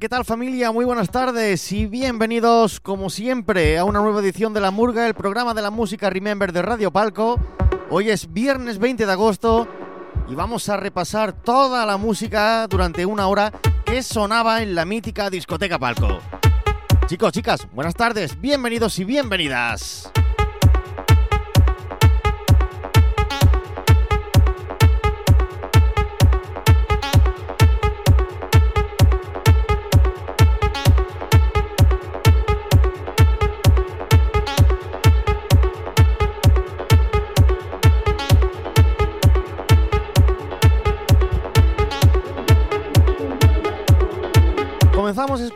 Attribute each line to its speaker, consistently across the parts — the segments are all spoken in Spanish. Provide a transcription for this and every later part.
Speaker 1: ¿qué tal familia? Muy buenas tardes y bienvenidos como siempre a una nueva edición de La Murga, el programa de la música Remember de Radio Palco. Hoy es viernes 20 de agosto y vamos a repasar toda la música durante una hora que sonaba en la mítica discoteca Palco. Chicos, chicas, buenas tardes, bienvenidos y bienvenidas.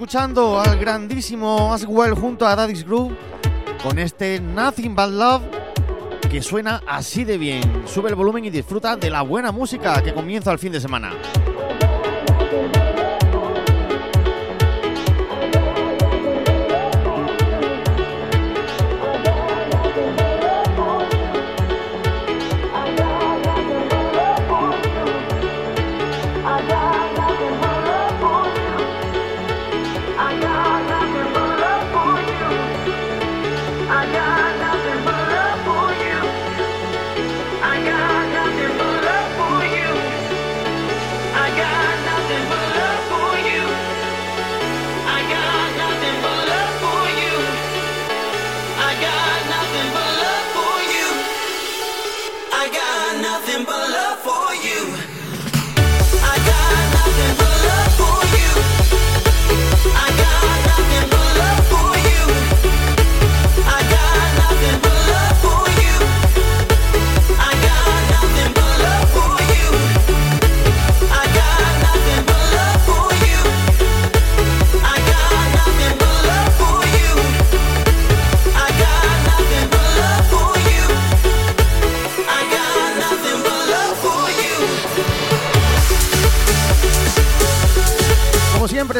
Speaker 1: Escuchando al grandísimo Aswell junto a Daddy's Groove con este Nothing But Love que suena así de bien. Sube el volumen y disfruta de la buena música que comienza el fin de semana.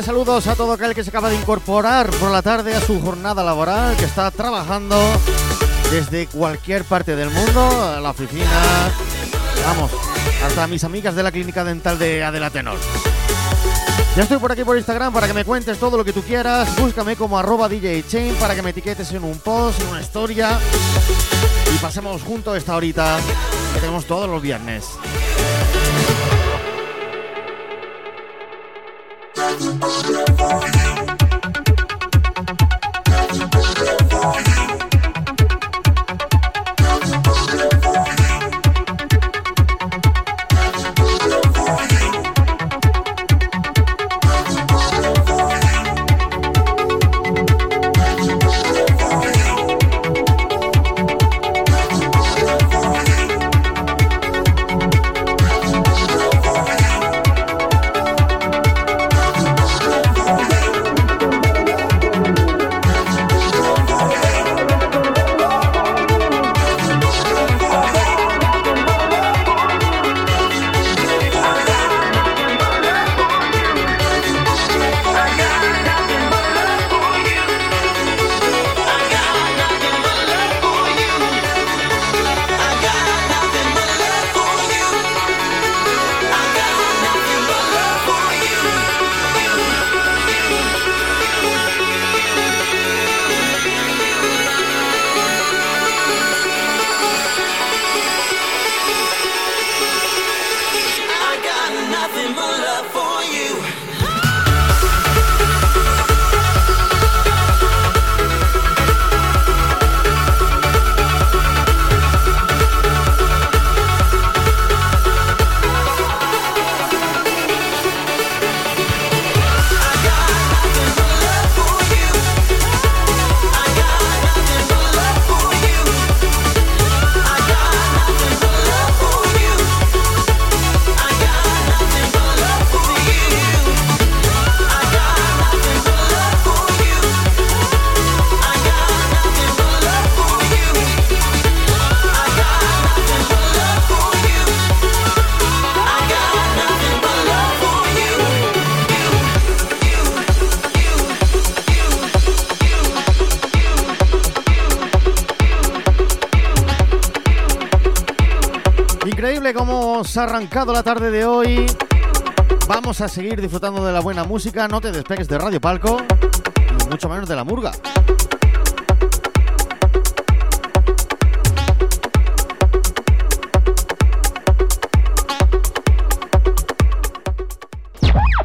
Speaker 1: Saludos a todo aquel que se acaba de incorporar por la tarde a su jornada laboral, que está trabajando desde cualquier parte del mundo, a la oficina, vamos, hasta mis amigas de la clínica dental de Adela Tenor. Ya estoy por aquí por Instagram para que me cuentes todo lo que tú quieras. Búscame como arroba DJ Chain para que me etiquetes en un post, en una historia. Y pasemos juntos esta horita que tenemos todos los viernes. Never arrancado la tarde de hoy. Vamos a seguir disfrutando de la buena música. No te despegues de Radio Palco, y mucho menos de la murga.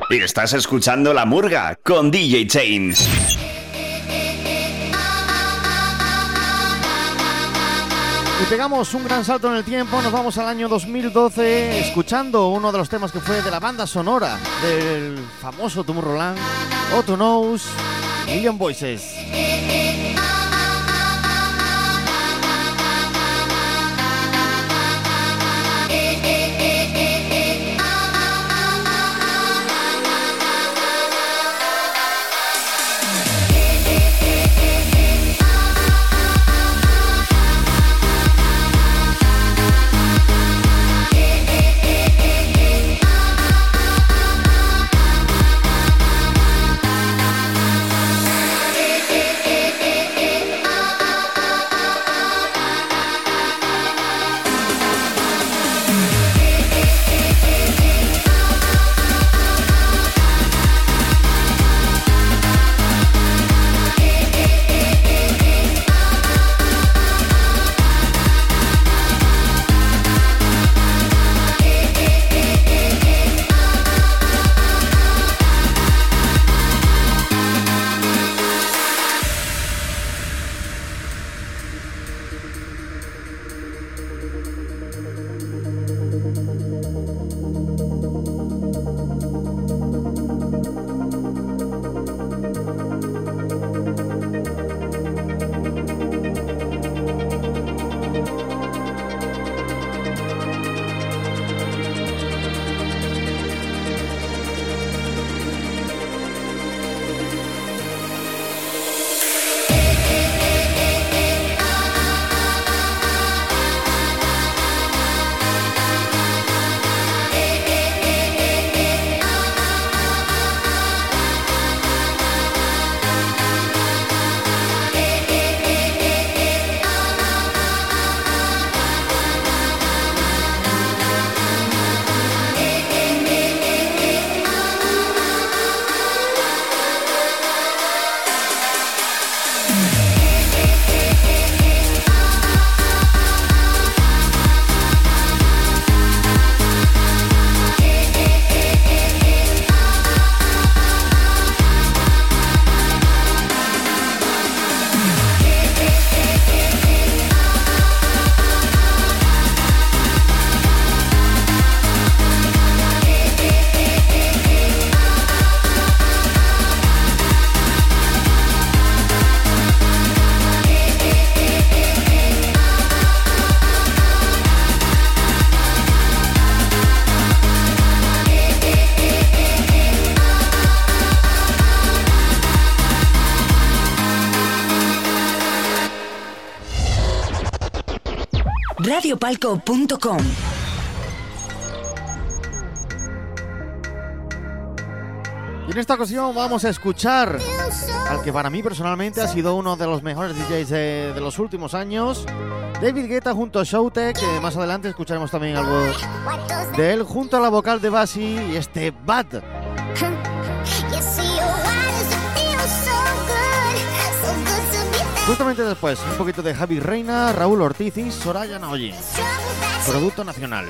Speaker 2: Y estás escuchando La Murga con DJ Chains.
Speaker 1: Y pegamos un gran salto en el tiempo, nos vamos al año 2012 escuchando uno de los temas que fue de la banda sonora del famoso Tomorrowland, Otto Knows, Million Voices.
Speaker 3: radiopalco.com.
Speaker 1: Y en esta ocasión vamos a escuchar al que para mí personalmente ha sido uno de los mejores DJs de, de los últimos años, David Guetta junto a Showtek, que más adelante escucharemos también algo de él, junto a la vocal de Basi y este Bad. Justamente después, un poquito de Javi Reina, Raúl Ortiz y Soraya Naoyi. Producto nacional.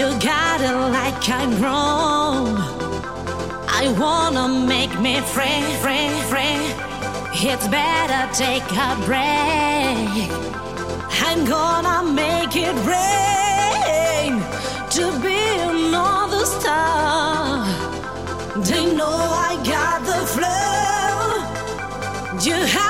Speaker 3: You got it like I'm wrong. I wanna make me free, free, free. It's better take a break. I'm gonna make it rain to be another star. They know I got the flow. You have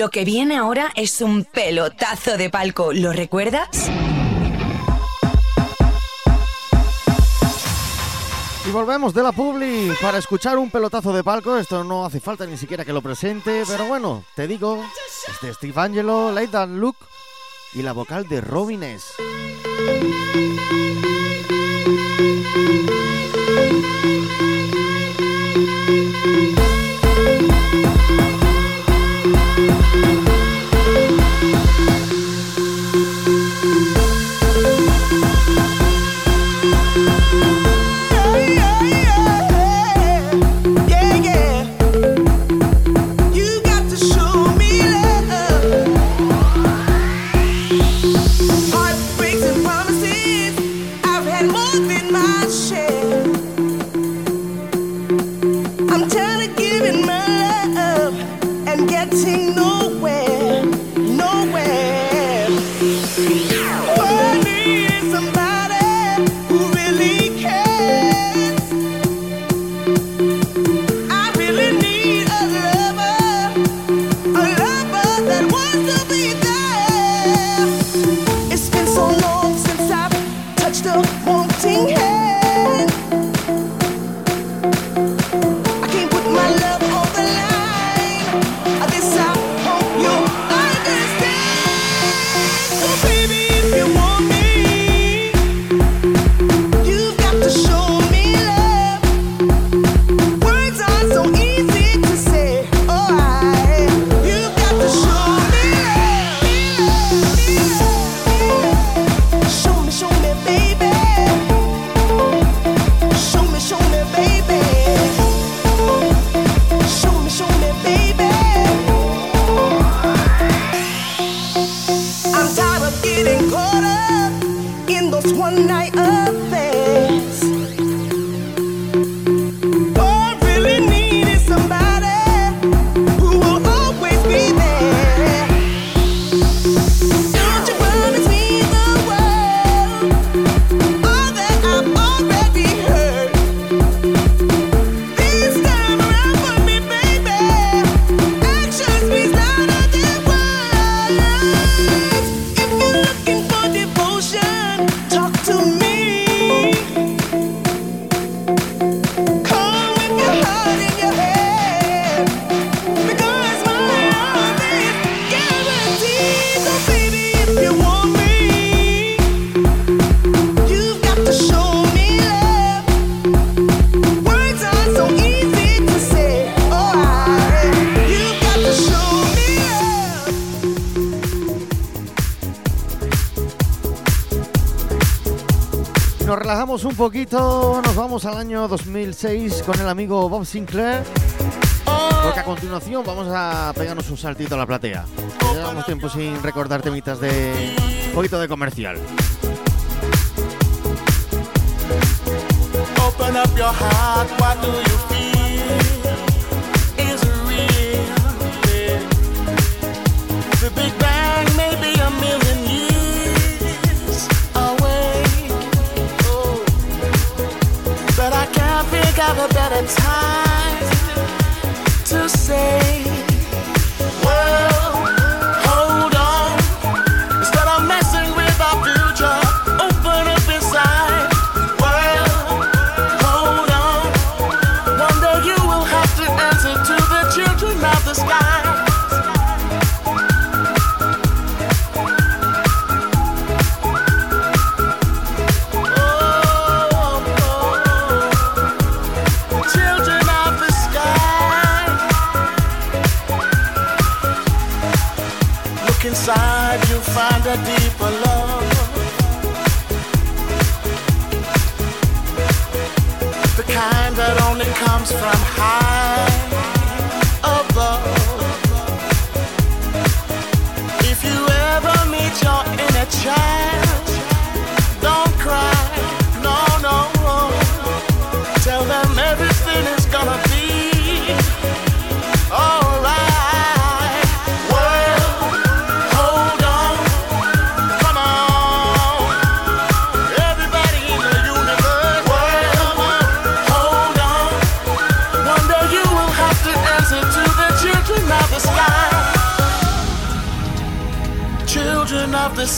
Speaker 4: Lo que viene ahora es un pelotazo de palco, ¿lo recuerdas?
Speaker 5: Y volvemos de la Publi para escuchar un pelotazo de palco. Esto no hace falta ni siquiera que lo presente, pero bueno, te digo, es de Steve Angelo, Leighton Luke y la vocal de Robin S.
Speaker 1: poquito, nos vamos al año 2006 con el amigo Bob Sinclair. Porque a continuación vamos a pegarnos un saltito a la platea. Llevamos tiempo sin recordar temitas de un poquito de comercial.
Speaker 6: Open up your heart, what do you feel? Have a better time to say.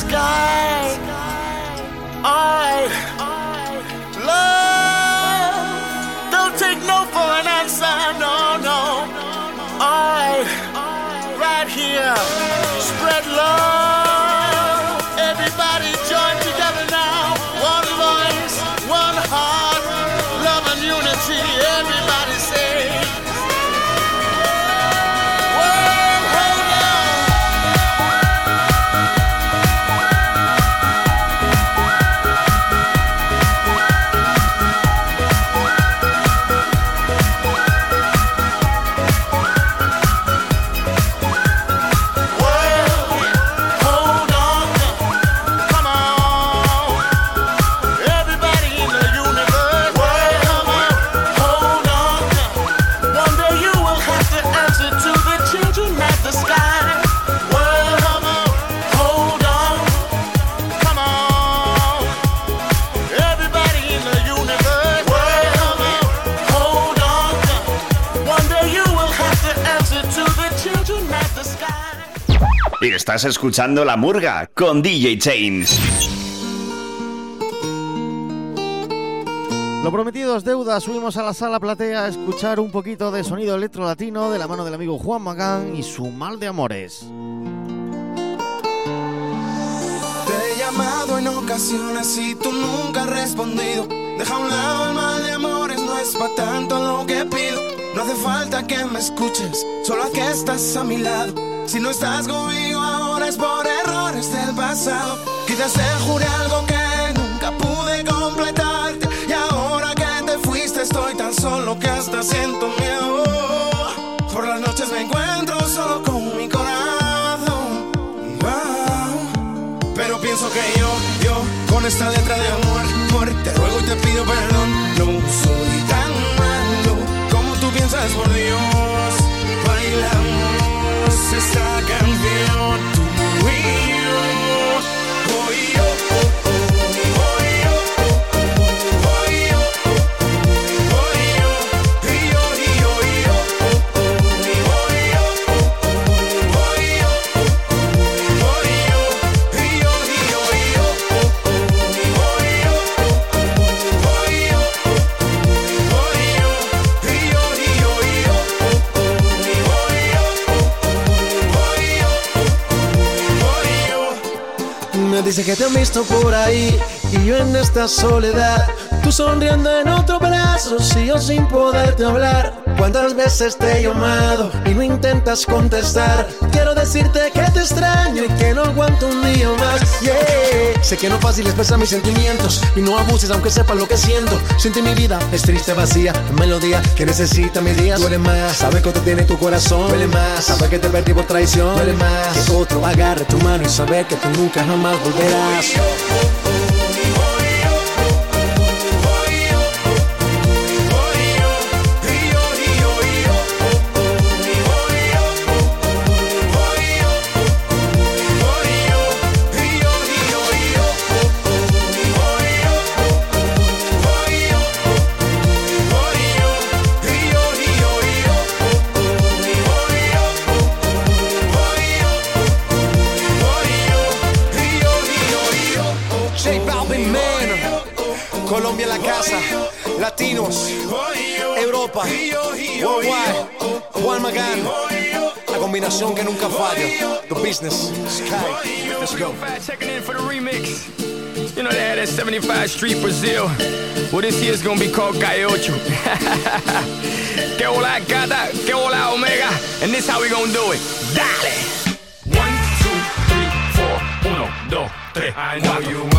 Speaker 6: Sky.
Speaker 2: Estás escuchando La Murga con DJ Chains.
Speaker 1: Lo prometido es deuda, subimos a la sala platea a escuchar un poquito de sonido electro latino de la mano del amigo Juan Magán y su mal de amores.
Speaker 7: Te he llamado en ocasiones y tú nunca has respondido. Deja a un lado el mal de amores, no es pa' tanto lo que pido. No hace falta que me escuches, solo a que estás a mi lado. Si no estás conmigo por errores del pasado. Quizás te juré algo que nunca pude completarte. Y ahora que te fuiste estoy tan solo que hasta siento miedo. Por las noches me encuentro solo con mi corazón. Pero pienso que yo, yo, con esta letra de amor, amor, te ruego y te pido perdón. No soy tan malo como tú piensas, por Dios. Bailamos esta
Speaker 8: dice que te han visto por ahí y yo en esta soledad, tú sonriendo en otro brazo, si yo sin poderte hablar.
Speaker 9: ¿Cuántas veces te he llamado y no intentas contestar? Quiero decirte que te extraño y que no aguanto un día más. Yeah. Sé que no es fácil expresar mis sentimientos y no abuses aunque sepas lo que siento. Siente mi vida, es triste, vacía, melodía que necesita mis días. Duele más, sabes cuánto tiene tu corazón. Duele más, sabes que te perdí por traición. Duele más, que otro agarre tu mano y saber que tú nunca jamás volverás.
Speaker 10: Street, Brazil. Well, this year's gonna be called Gaiocho. que hola, gata, que hola, omega. And this how we gonna do it. Dale! One, two, three, four, uno, dos, tres. I know you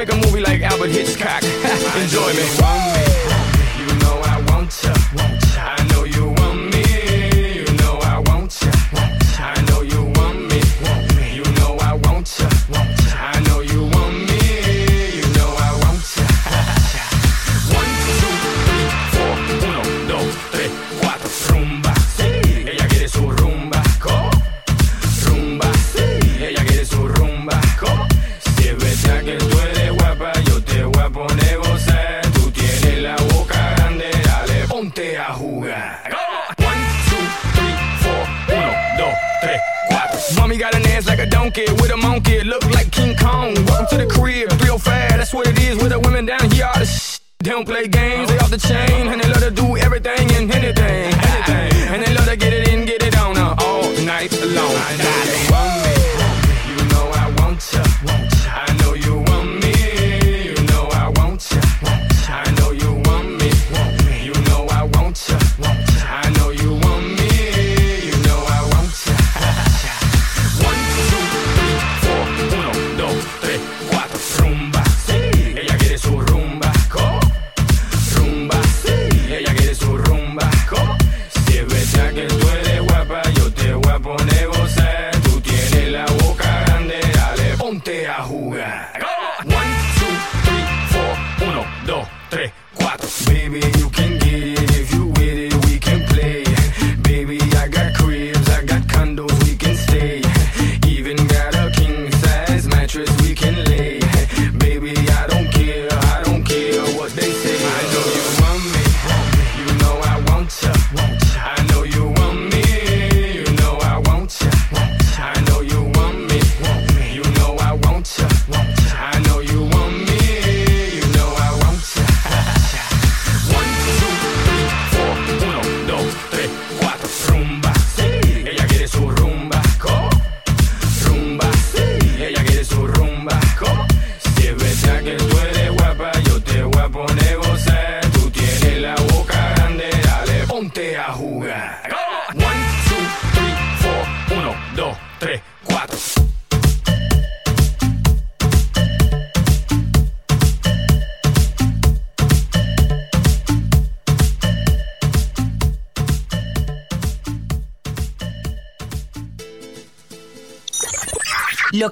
Speaker 10: make a movie like Albert Hitchcock. Enjoy me. don't play games, they off the chain.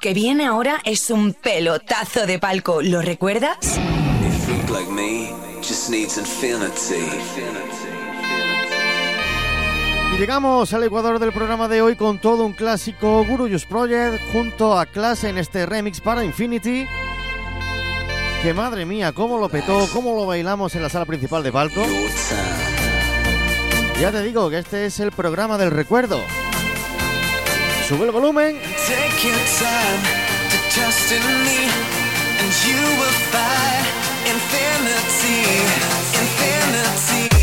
Speaker 10: que
Speaker 4: viene ahora es un pelotazo de palco, ¿lo recuerdas?
Speaker 1: Y llegamos al Ecuador del programa de hoy con todo un clásico Guruyus Project junto a Clase en este remix para Infinity. Que madre mía, cómo lo petó, cómo lo bailamos en la sala principal de palco. Ya te digo que este es el programa del recuerdo. Sube el volumen
Speaker 11: Take your time to trust in me, and you will find infinity, infinity.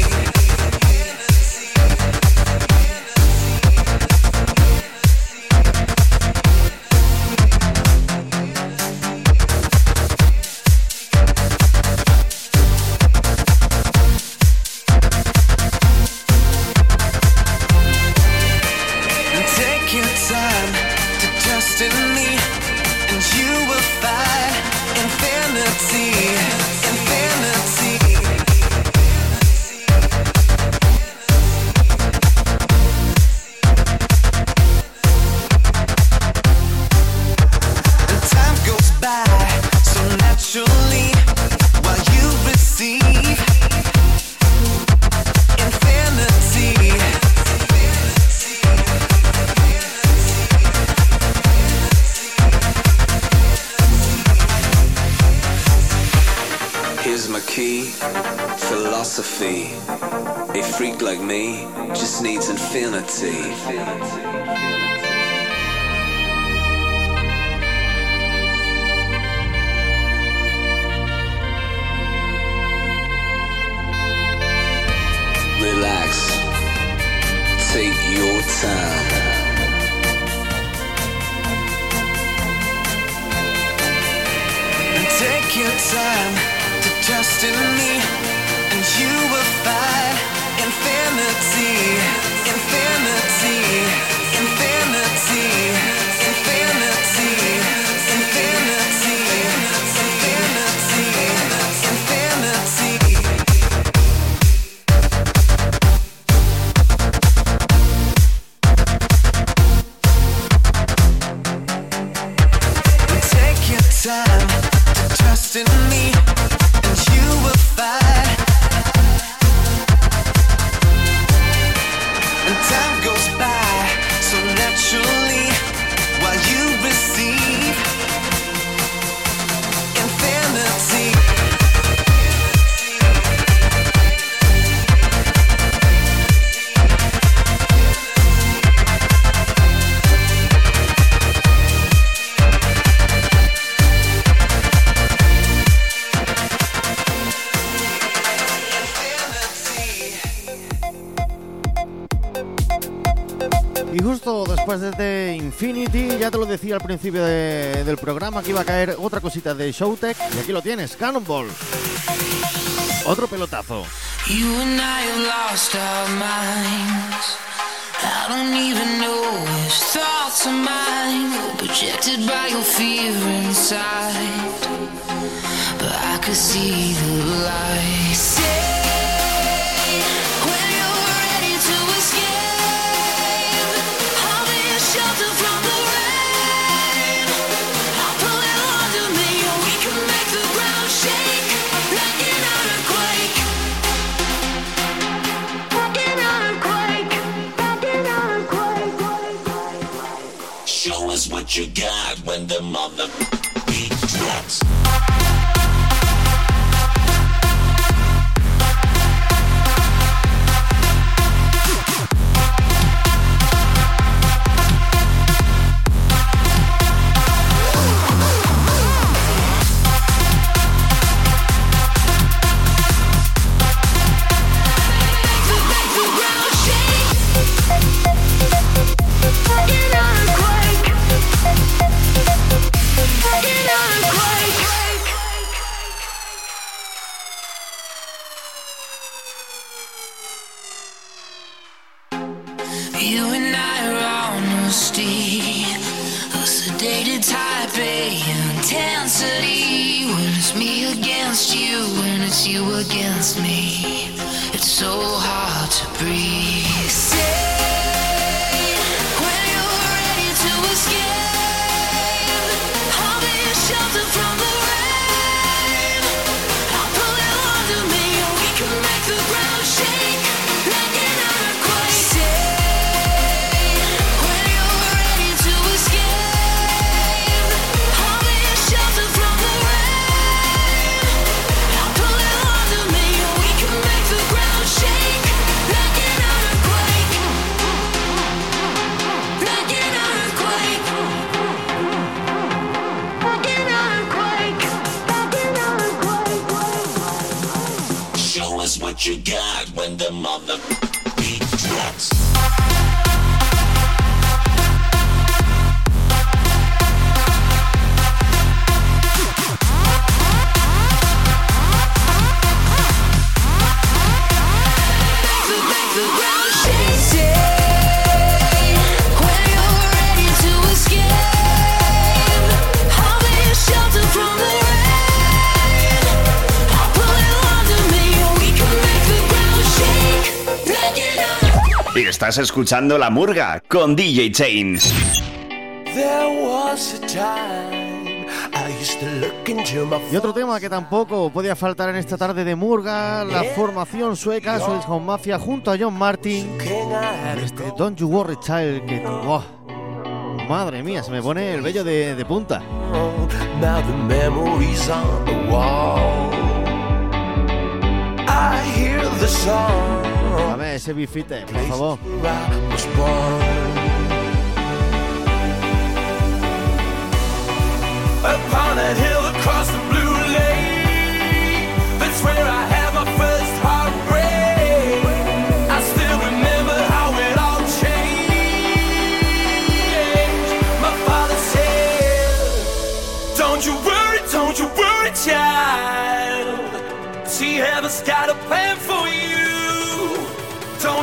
Speaker 1: Principio de- del programa que iba a caer otra cosita de Showtech. Y aquí lo tienes, Cannonball. Otro pelotazo.
Speaker 12: I have lost thoughts mine, projected by your fear inside. But I could see the light.
Speaker 13: You got when the mother
Speaker 2: estás escuchando La Murga con DJ Chains.
Speaker 9: There was a time I used to look into my
Speaker 1: Y otro tema que tampoco podía faltar en esta tarde de Murga, la formación sueca Swedish House Mafia junto a John Martin. Este Don't You Worry Child, que oh, madre mía, se me pone el vello de, de punta.
Speaker 9: Now the memories on the wall. I hear the song.
Speaker 1: Ese bifite, por favor.
Speaker 9: Upon that hill across the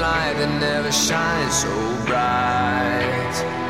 Speaker 14: Light that never shines so bright.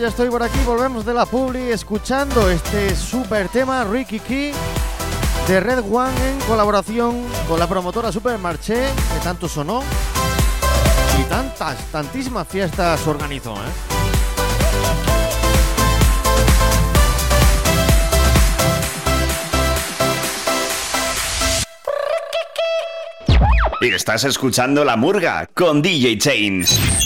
Speaker 1: Ya estoy por aquí, volvemos de la publi escuchando este super tema Ricky Key de Red One en colaboración con la promotora Supermarché, que tanto sonó y tantas, tantísimas fiestas organizó. ¿eh?
Speaker 2: Y estás escuchando La Murga con DJ Chains.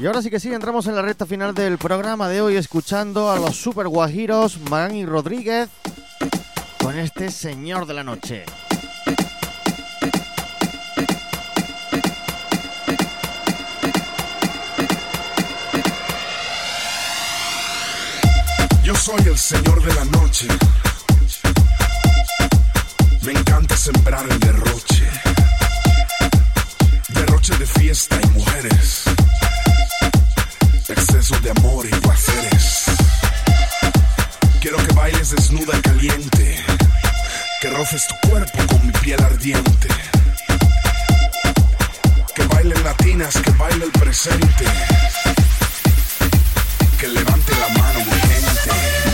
Speaker 1: Y ahora sí que sí, entramos en la recta final del programa de hoy escuchando a los super guajiros Magán y Rodríguez con este señor de la noche.
Speaker 15: Yo soy el señor de la noche. Me encanta sembrar el derroche. Derroche de fiesta y mujeres. Exceso de amor y placeres. Quiero que bailes desnuda y caliente. Que roces tu cuerpo con mi piel ardiente. Que bailen latinas, que baile el presente. Que levante la mano mi gente.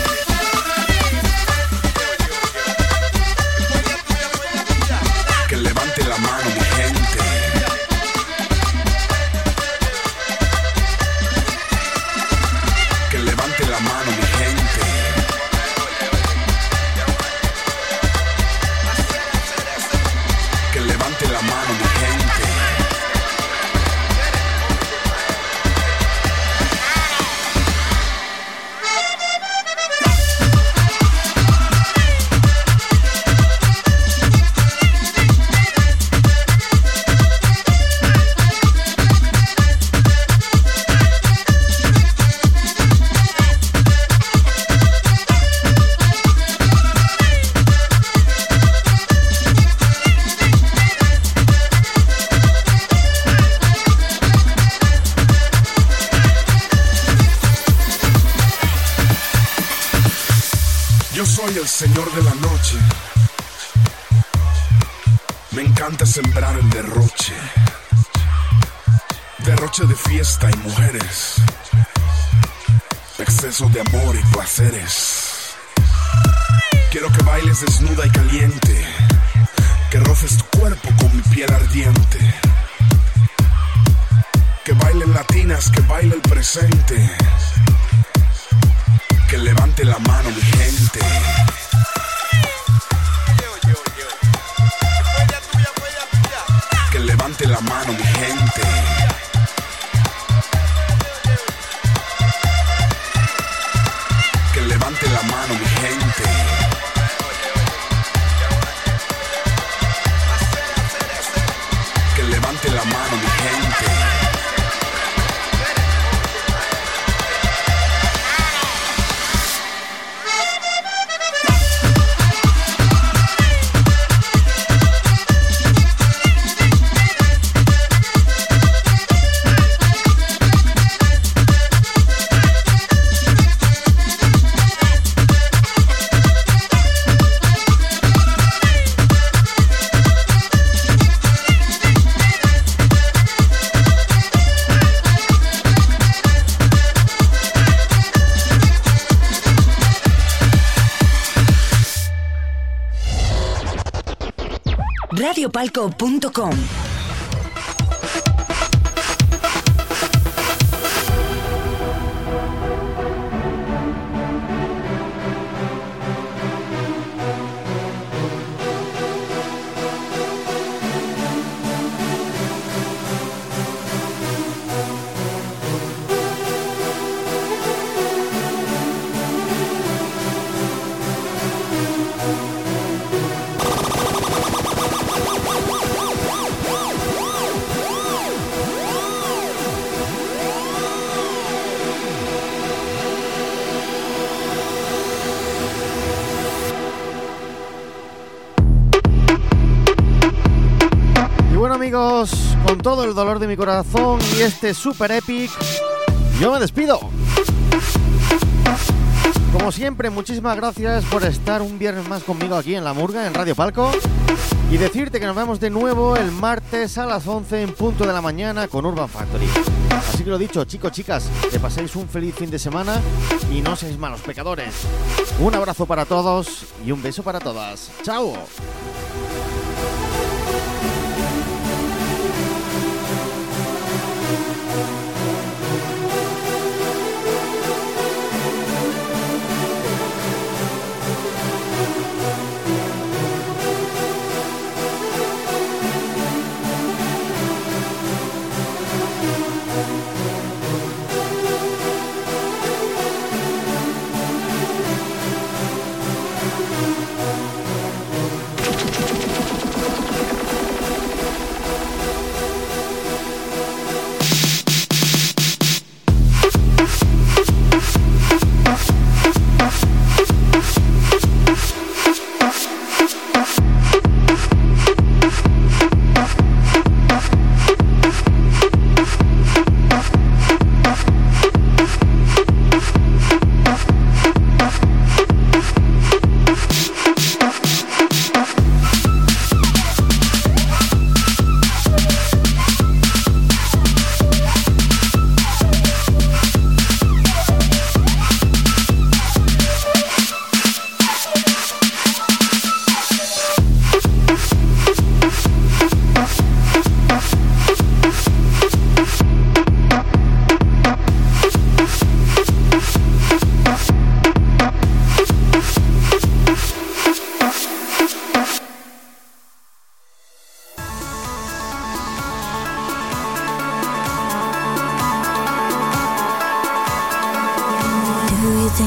Speaker 15: Quiero que bailes desnuda y caliente.
Speaker 4: Radiopalco.com
Speaker 1: con todo el dolor de mi corazón y este super epic, yo me despido. Como siempre, muchísimas gracias por estar un viernes más conmigo aquí en La Murga, en Radio Palco. Y decirte que nos vemos de nuevo el martes a las 11 en punto de la mañana con Urban Factory. Así que lo dicho, chicos, chicas, que paséis un feliz fin de semana y no seáis malos pecadores. Un abrazo para todos y un beso para todas. ¡Chao!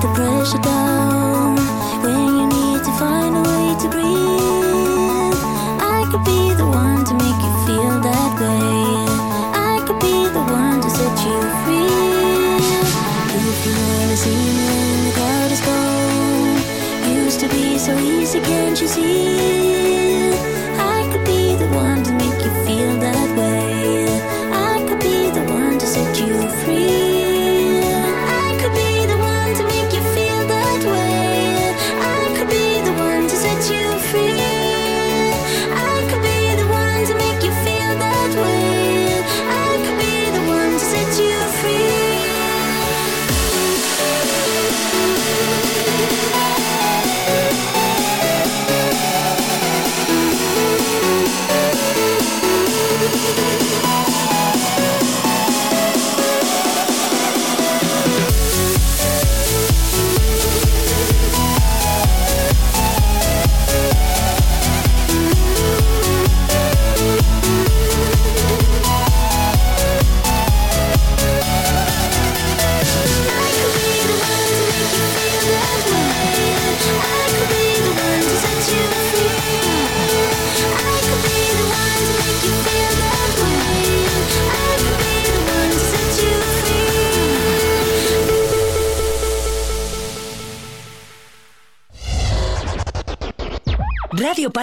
Speaker 3: The pressure down, when you need to find a way to breathe, I could be the one to make you feel that way. I could be the one to set you free. If you see me when the is gone, used to be so easy, can't you see? I could be the one to make you feel that way. I could be the one to set you free.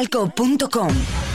Speaker 4: Radiopalco.com